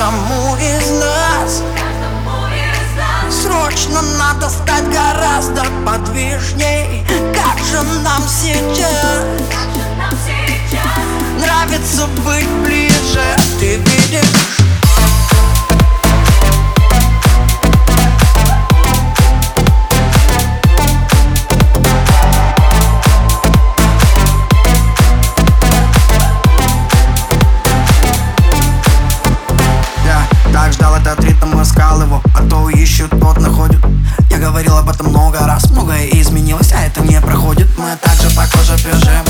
каждому из нас Срочно надо стать гораздо подвижней. Как же нам сейчас? Этот ритм, его А то ищут, тот находит. Я говорил об этом много раз Многое изменилось, а это не проходит. Мы также по коже бежим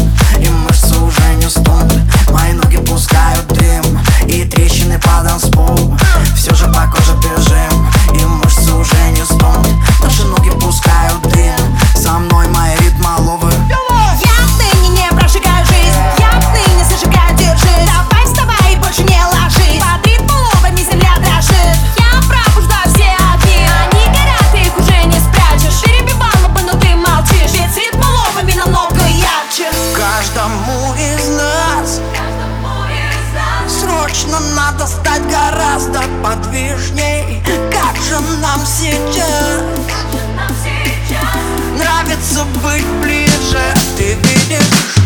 надо стать гораздо подвижней. Как же нам сейчас? Нравится быть ближе. Ты видишь